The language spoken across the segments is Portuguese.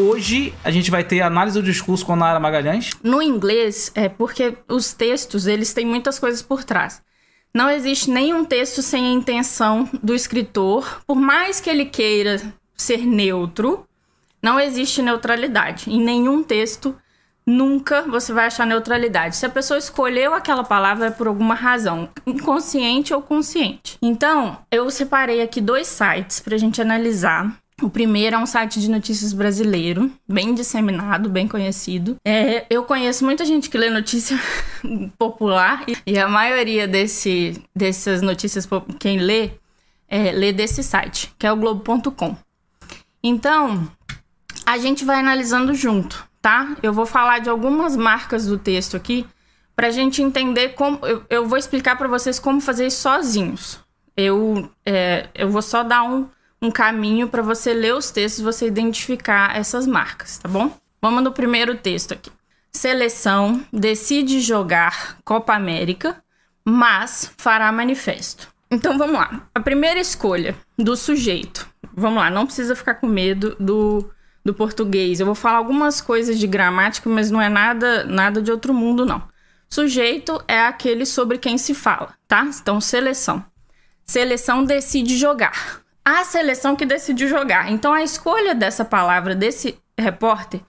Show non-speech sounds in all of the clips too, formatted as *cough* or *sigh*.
hoje a gente vai ter análise do discurso com a Nara Magalhães? No inglês, é porque os textos, eles têm muitas coisas por trás. Não existe nenhum texto sem a intenção do escritor, por mais que ele queira ser neutro, não existe neutralidade. Em nenhum texto nunca você vai achar neutralidade. Se a pessoa escolheu aquela palavra é por alguma razão, inconsciente ou consciente. Então, eu separei aqui dois sites para a gente analisar o primeiro é um site de notícias brasileiro, bem disseminado, bem conhecido. É, eu conheço muita gente que lê notícia *laughs* popular e a maioria desse, dessas notícias, quem lê, é, lê desse site, que é o Globo.com. Então, a gente vai analisando junto, tá? Eu vou falar de algumas marcas do texto aqui para a gente entender como. Eu, eu vou explicar para vocês como fazer isso sozinhos. Eu, é, eu vou só dar um um caminho para você ler os textos você identificar essas marcas, tá bom? Vamos no primeiro texto aqui. Seleção decide jogar Copa América, mas fará manifesto. Então vamos lá. A primeira escolha do sujeito. Vamos lá, não precisa ficar com medo do, do português. Eu vou falar algumas coisas de gramática, mas não é nada, nada de outro mundo, não. Sujeito é aquele sobre quem se fala, tá? Então, seleção. Seleção decide jogar a seleção que decidiu jogar. Então a escolha dessa palavra desse repórter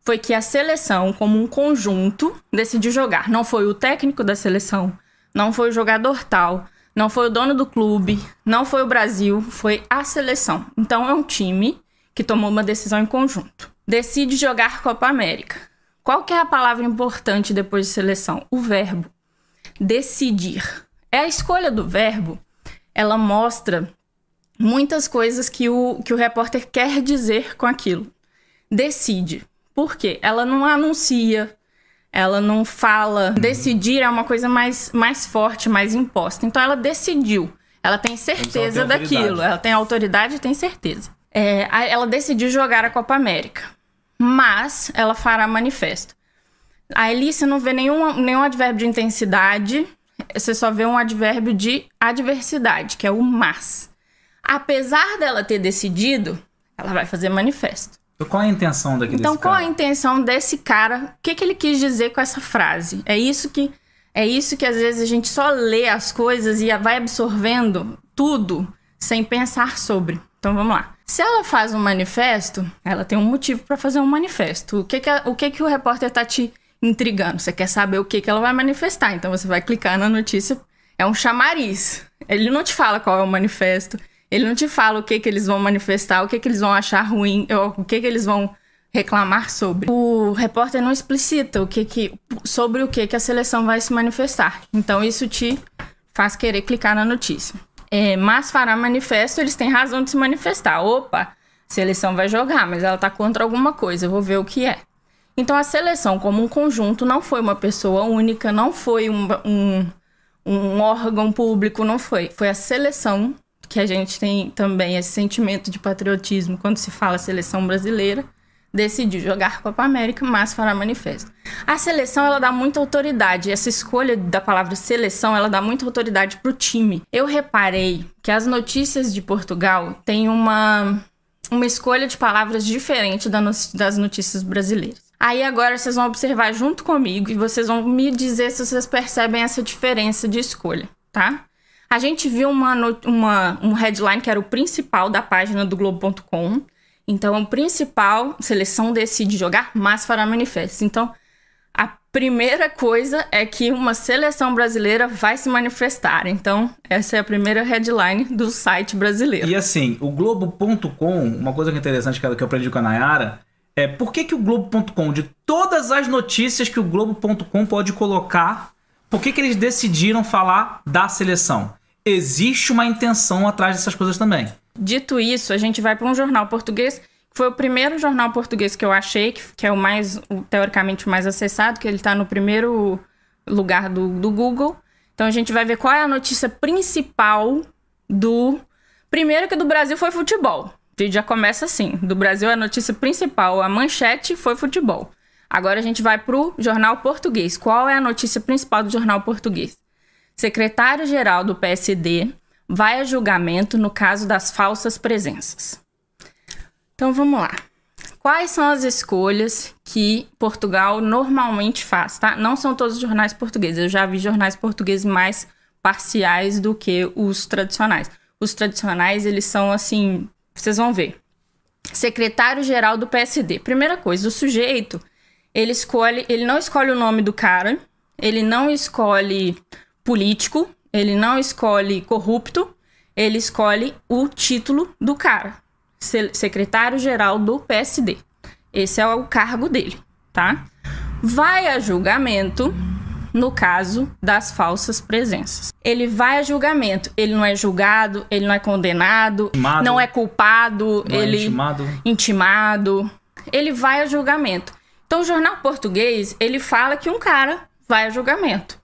foi que a seleção, como um conjunto, decidiu jogar. Não foi o técnico da seleção, não foi o jogador tal, não foi o dono do clube, não foi o Brasil, foi a seleção. Então é um time que tomou uma decisão em conjunto. Decide jogar Copa América. Qual que é a palavra importante depois de seleção? O verbo. Decidir. É a escolha do verbo. Ela mostra muitas coisas que o, que o repórter quer dizer com aquilo. Decide. Por quê? Ela não anuncia, ela não fala. Decidir é uma coisa mais, mais forte, mais imposta. Então ela decidiu. Ela tem certeza ela tem daquilo. Ela tem autoridade e tem certeza. É, ela decidiu jogar a Copa América. Mas ela fará manifesto. A Elícia não vê nenhum, nenhum advérbio de intensidade, você só vê um advérbio de adversidade, que é o mas apesar dela ter decidido, ela vai fazer manifesto. Então, qual é a intenção daqui então, qual cara? a intenção desse cara? O que, que ele quis dizer com essa frase? É isso que é isso que às vezes a gente só lê as coisas e vai absorvendo tudo sem pensar sobre. Então vamos lá. Se ela faz um manifesto, ela tem um motivo para fazer um manifesto. O que que, o que que o repórter tá te intrigando? Você quer saber o que que ela vai manifestar? Então você vai clicar na notícia. É um chamariz. Ele não te fala qual é o manifesto. Ele não te fala o que, que eles vão manifestar, o que, que eles vão achar ruim, o que, que eles vão reclamar sobre. O repórter não explicita o que que, sobre o que, que a seleção vai se manifestar. Então isso te faz querer clicar na notícia. É, mas fará manifesto, eles têm razão de se manifestar. Opa, seleção vai jogar, mas ela tá contra alguma coisa, eu vou ver o que é. Então a seleção, como um conjunto, não foi uma pessoa única, não foi um, um, um órgão público, não foi. Foi a seleção que a gente tem também esse sentimento de patriotismo quando se fala seleção brasileira, decidiu jogar Copa América, mas fará manifesto. A seleção ela dá muita autoridade, essa escolha da palavra seleção, ela dá muita autoridade para o time. Eu reparei que as notícias de Portugal têm uma uma escolha de palavras diferente das notícias brasileiras. Aí agora vocês vão observar junto comigo e vocês vão me dizer se vocês percebem essa diferença de escolha, tá? A gente viu uma, uma, um headline que era o principal da página do Globo.com. Então, o principal, seleção decide jogar, mas fará manifestos. Então, a primeira coisa é que uma seleção brasileira vai se manifestar. Então, essa é a primeira headline do site brasileiro. E assim, o Globo.com, uma coisa que é interessante que eu aprendi com a Nayara, é por que, que o Globo.com, de todas as notícias que o Globo.com pode colocar, por que, que eles decidiram falar da seleção? Existe uma intenção atrás dessas coisas também. Dito isso, a gente vai para um jornal português, foi o primeiro jornal português que eu achei, que, que é o mais, teoricamente, o mais acessado, que ele está no primeiro lugar do, do Google. Então a gente vai ver qual é a notícia principal do. Primeiro que do Brasil foi futebol. Vídeo já começa assim. Do Brasil a notícia principal, a manchete foi futebol. Agora a gente vai para o jornal português. Qual é a notícia principal do jornal português? Secretário-geral do PSD vai a julgamento no caso das falsas presenças. Então vamos lá. quais são as escolhas que Portugal normalmente faz, tá? Não são todos os jornais portugueses. Eu já vi jornais portugueses mais parciais do que os tradicionais. Os tradicionais, eles são assim, vocês vão ver. Secretário-geral do PSD. Primeira coisa, o sujeito, ele escolhe, ele não escolhe o nome do cara, ele não escolhe político, ele não escolhe corrupto, ele escolhe o título do cara. Secretário-geral do PSD. Esse é o cargo dele, tá? Vai a julgamento no caso das falsas presenças. Ele vai a julgamento, ele não é julgado, ele não é condenado, intimado, não é culpado, não é ele é intimado. intimado. Ele vai a julgamento. Então o jornal português, ele fala que um cara vai a julgamento.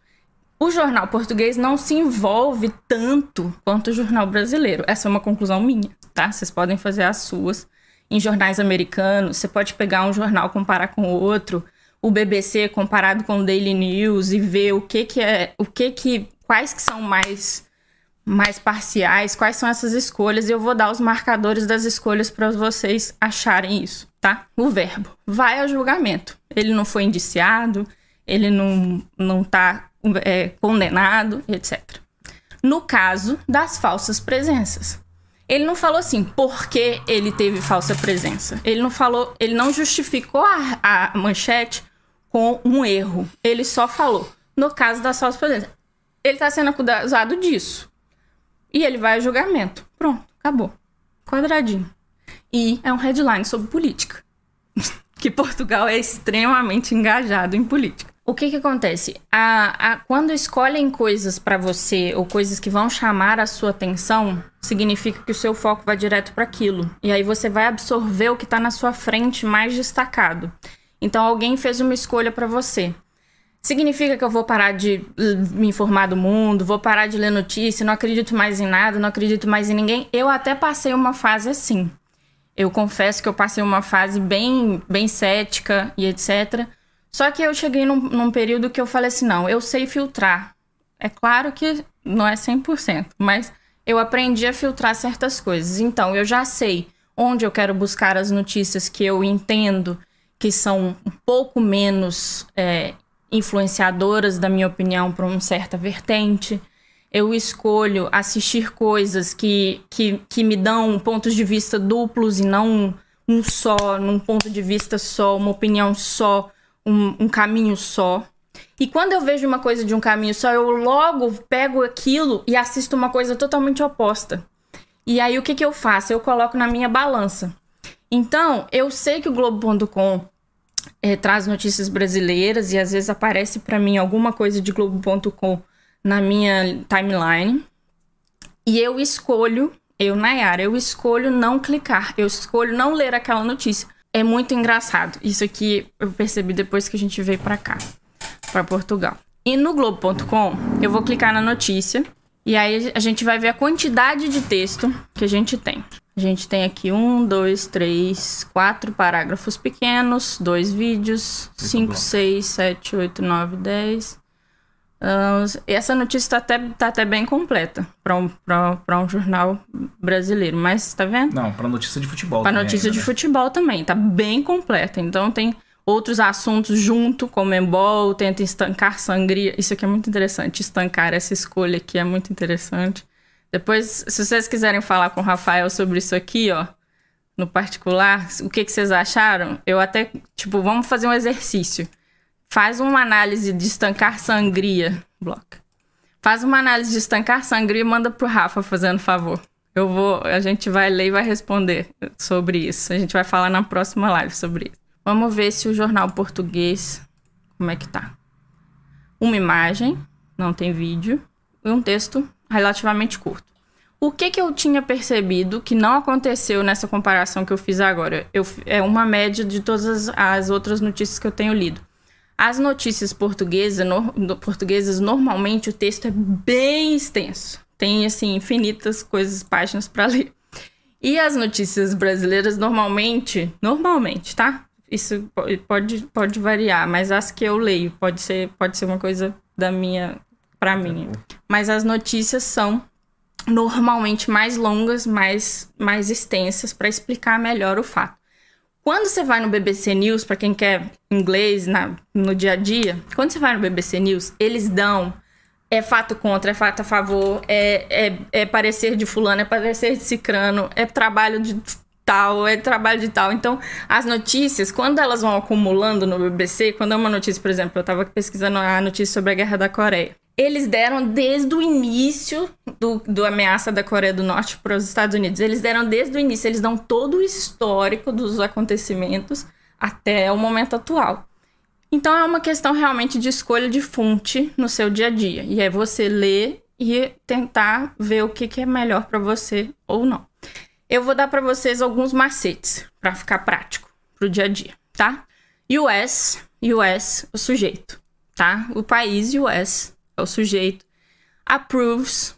O jornal português não se envolve tanto quanto o jornal brasileiro. Essa é uma conclusão minha, tá? Vocês podem fazer as suas. Em jornais americanos, você pode pegar um jornal comparar com o outro o BBC comparado com o Daily News e ver o que que é, o que que quais que são mais mais parciais, quais são essas escolhas, e eu vou dar os marcadores das escolhas para vocês acharem isso, tá? O verbo vai ao julgamento. Ele não foi indiciado, ele não não tá é, condenado, etc. No caso das falsas presenças, ele não falou assim porque ele teve falsa presença. Ele não falou, ele não justificou a, a manchete com um erro. Ele só falou, no caso da falsa presença. Ele está sendo acusado disso. E ele vai a julgamento. Pronto, acabou. Quadradinho. E é um headline sobre política. *laughs* que Portugal é extremamente engajado em política. O que que acontece? A, a, quando escolhem coisas para você ou coisas que vão chamar a sua atenção, significa que o seu foco vai direto para aquilo. E aí você vai absorver o que está na sua frente mais destacado. Então alguém fez uma escolha para você. Significa que eu vou parar de me informar do mundo, vou parar de ler notícia, não acredito mais em nada, não acredito mais em ninguém. Eu até passei uma fase assim. Eu confesso que eu passei uma fase bem, bem cética e etc. Só que eu cheguei num, num período que eu falei assim: não, eu sei filtrar. É claro que não é 100%, mas eu aprendi a filtrar certas coisas. Então, eu já sei onde eu quero buscar as notícias que eu entendo que são um pouco menos é, influenciadoras, da minha opinião, para uma certa vertente. Eu escolho assistir coisas que, que, que me dão pontos de vista duplos e não um só, num ponto de vista só, uma opinião só, um, um caminho só. E quando eu vejo uma coisa de um caminho só, eu logo pego aquilo e assisto uma coisa totalmente oposta. E aí o que, que eu faço? Eu coloco na minha balança. Então, eu sei que o Globo.com é, traz notícias brasileiras e às vezes aparece para mim alguma coisa de Globo.com na minha timeline. E eu escolho, eu, Nayara, eu escolho não clicar, eu escolho não ler aquela notícia. É muito engraçado. Isso aqui eu percebi depois que a gente veio para cá, para Portugal. E no Globo.com, eu vou clicar na notícia e aí a gente vai ver a quantidade de texto que a gente tem. A gente tem aqui um, dois, três, quatro parágrafos pequenos, dois vídeos, cinco, seis, sete, oito, nove, dez. Uh, essa notícia está até, tá até bem completa para um, um jornal brasileiro, mas tá vendo? Não, para notícia de futebol. Para notícia ainda, de né? futebol também, tá bem completa. Então tem outros assuntos junto, como embol, tenta estancar sangria. Isso aqui é muito interessante, estancar essa escolha aqui é muito interessante. Depois, se vocês quiserem falar com o Rafael sobre isso aqui, ó, no particular, o que, que vocês acharam, eu até, tipo, vamos fazer um exercício. Faz uma análise de estancar sangria, bloca. Faz uma análise de estancar sangria e manda pro Rafa, fazendo favor. Eu vou, a gente vai ler e vai responder sobre isso. A gente vai falar na próxima live sobre isso. Vamos ver se o jornal português, como é que tá. Uma imagem, não tem vídeo, e um texto relativamente curto. O que, que eu tinha percebido que não aconteceu nessa comparação que eu fiz agora? Eu, é uma média de todas as, as outras notícias que eu tenho lido. As notícias portuguesas, no, portuguesas, normalmente o texto é bem extenso. Tem, assim, infinitas coisas, páginas para ler. E as notícias brasileiras, normalmente, normalmente, tá? Isso pode, pode variar, mas as que eu leio pode ser, pode ser uma coisa da minha para mim. Mas as notícias são normalmente mais longas, mais, mais extensas para explicar melhor o fato. Quando você vai no BBC News, para quem quer inglês na, no dia a dia, quando você vai no BBC News, eles dão é fato contra, é fato a favor, é, é, é parecer de fulano, é parecer de cicrano, é trabalho de tal, é trabalho de tal. Então, as notícias, quando elas vão acumulando no BBC, quando é uma notícia, por exemplo, eu estava pesquisando a notícia sobre a Guerra da Coreia. Eles deram desde o início do, do ameaça da Coreia do Norte para os Estados Unidos. Eles deram desde o início, eles dão todo o histórico dos acontecimentos até o momento atual. Então é uma questão realmente de escolha de fonte no seu dia a dia. E é você ler e tentar ver o que, que é melhor para você ou não. Eu vou dar para vocês alguns macetes para ficar prático pro dia a dia, tá? US, US, o sujeito, tá? O país US é o sujeito. Approves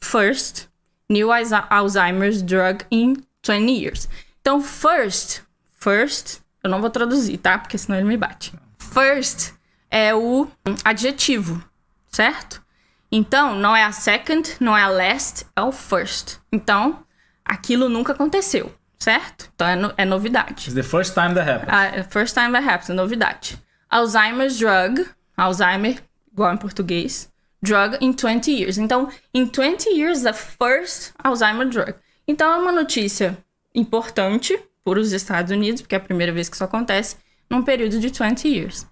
first new Alzheimer's drug in 20 years. Então, first, first, eu não vou traduzir, tá? Porque senão ele me bate first é o adjetivo, certo? Então, não é a second, não é a last, é o first. Então, aquilo nunca aconteceu, certo? Então, é, no, é novidade. It's the first time that happens. Ah, first time that happens, é novidade. Alzheimer's drug, Alzheimer, igual em português, drug in 20 years. Então, in 20 years, the first Alzheimer drug. Então, é uma notícia importante para os Estados Unidos, porque é a primeira vez que isso acontece num período de 20 years.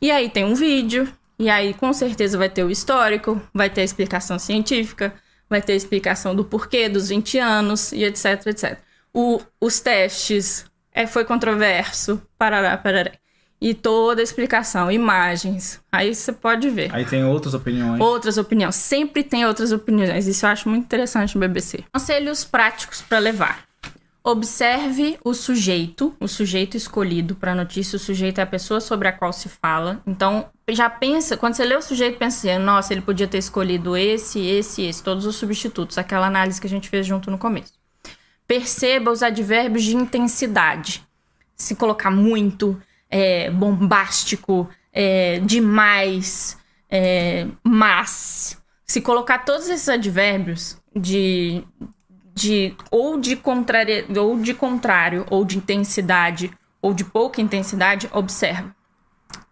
E aí tem um vídeo, e aí com certeza vai ter o histórico, vai ter a explicação científica, vai ter a explicação do porquê dos 20 anos e etc, etc. O, os testes é, foi controverso, parará, parará. E toda a explicação, imagens. Aí você pode ver. Aí tem outras opiniões. Outras opiniões. Sempre tem outras opiniões. Isso eu acho muito interessante no BBC. Conselhos práticos para levar. Observe o sujeito, o sujeito escolhido para a notícia. O sujeito é a pessoa sobre a qual se fala. Então, já pensa, quando você lê o sujeito, pensa assim: nossa, ele podia ter escolhido esse, esse, esse, todos os substitutos, aquela análise que a gente fez junto no começo. Perceba os advérbios de intensidade. Se colocar muito, é, bombástico, é, demais, é, mas. Se colocar todos esses advérbios de de ou de contrário, ou de contrário, ou de intensidade, ou de pouca intensidade, observa.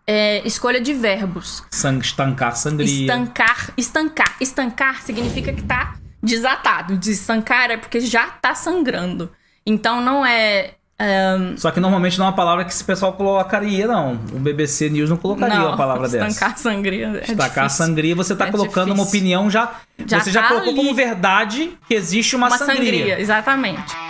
É, escolha de verbos. Sang, estancar, sangria. Estancar, estancar. Estancar significa que tá desatado. Desestancar é porque já tá sangrando. Então não é um... Só que normalmente não é uma palavra que esse pessoal colocaria, não. O BBC News não colocaria não, uma palavra *laughs* dessa. Estancar sangria. É Estancar sangria, você está é colocando difícil. uma opinião já. já você já tá colocou ali. como verdade que existe uma, uma sangria. sangria. Exatamente.